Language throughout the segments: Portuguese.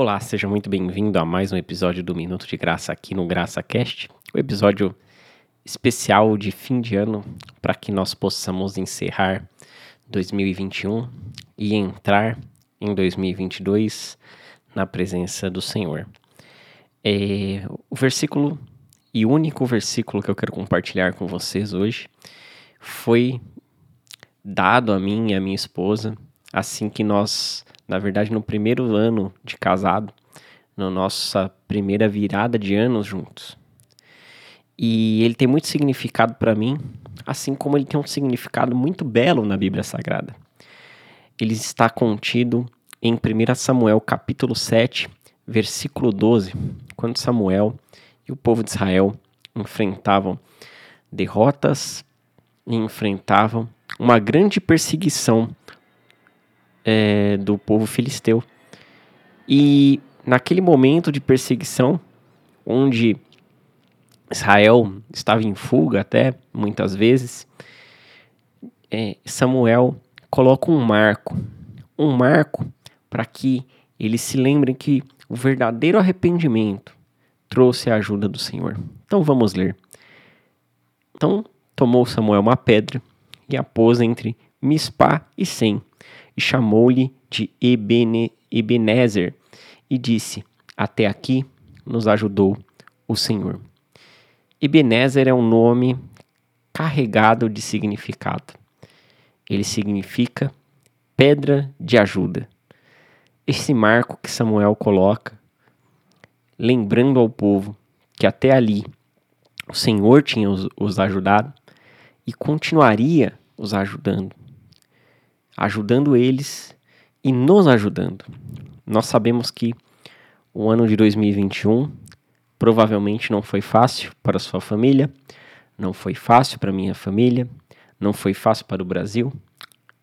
Olá, seja muito bem-vindo a mais um episódio do Minuto de Graça aqui no GraçaCast, o episódio especial de fim de ano para que nós possamos encerrar 2021 e entrar em 2022 na presença do Senhor. É, o versículo e único versículo que eu quero compartilhar com vocês hoje foi dado a mim e a minha esposa assim que nós na verdade, no primeiro ano de casado, na nossa primeira virada de anos juntos. E ele tem muito significado para mim, assim como ele tem um significado muito belo na Bíblia Sagrada. Ele está contido em 1 Samuel capítulo 7, versículo 12, quando Samuel e o povo de Israel enfrentavam derrotas e enfrentavam uma grande perseguição do povo filisteu. E naquele momento de perseguição, onde Israel estava em fuga até muitas vezes, é, Samuel coloca um marco, um marco para que eles se lembrem que o verdadeiro arrependimento trouxe a ajuda do Senhor. Então vamos ler. Então tomou Samuel uma pedra e a pôs entre Mispá e Sem, e chamou-lhe de Ebene, Ebenezer e disse: Até aqui nos ajudou o Senhor. Ebenezer é um nome carregado de significado. Ele significa pedra de ajuda. Esse marco que Samuel coloca, lembrando ao povo que até ali o Senhor tinha os, os ajudado e continuaria os ajudando ajudando eles e nos ajudando. Nós sabemos que o ano de 2021 provavelmente não foi fácil para sua família, não foi fácil para minha família, não foi fácil para o Brasil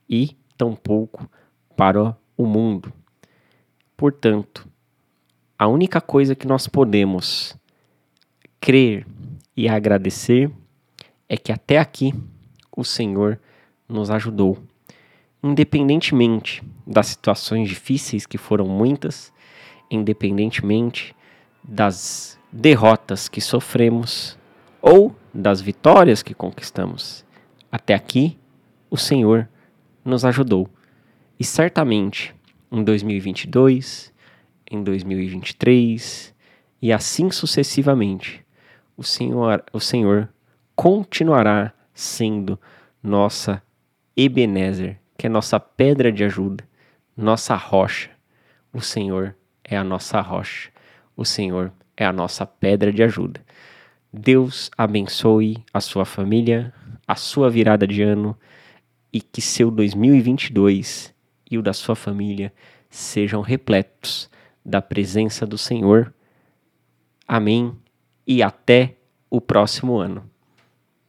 e tampouco para o mundo. Portanto, a única coisa que nós podemos crer e agradecer é que até aqui o Senhor nos ajudou independentemente das situações difíceis, que foram muitas, independentemente das derrotas que sofremos ou das vitórias que conquistamos. Até aqui, o Senhor nos ajudou. E certamente em 2022, em 2023 e assim sucessivamente, o Senhor, o Senhor continuará sendo nossa Ebenezer, que é nossa pedra de ajuda, nossa rocha. O Senhor é a nossa rocha. O Senhor é a nossa pedra de ajuda. Deus abençoe a sua família, a sua virada de ano e que seu 2022 e o da sua família sejam repletos da presença do Senhor. Amém e até o próximo ano.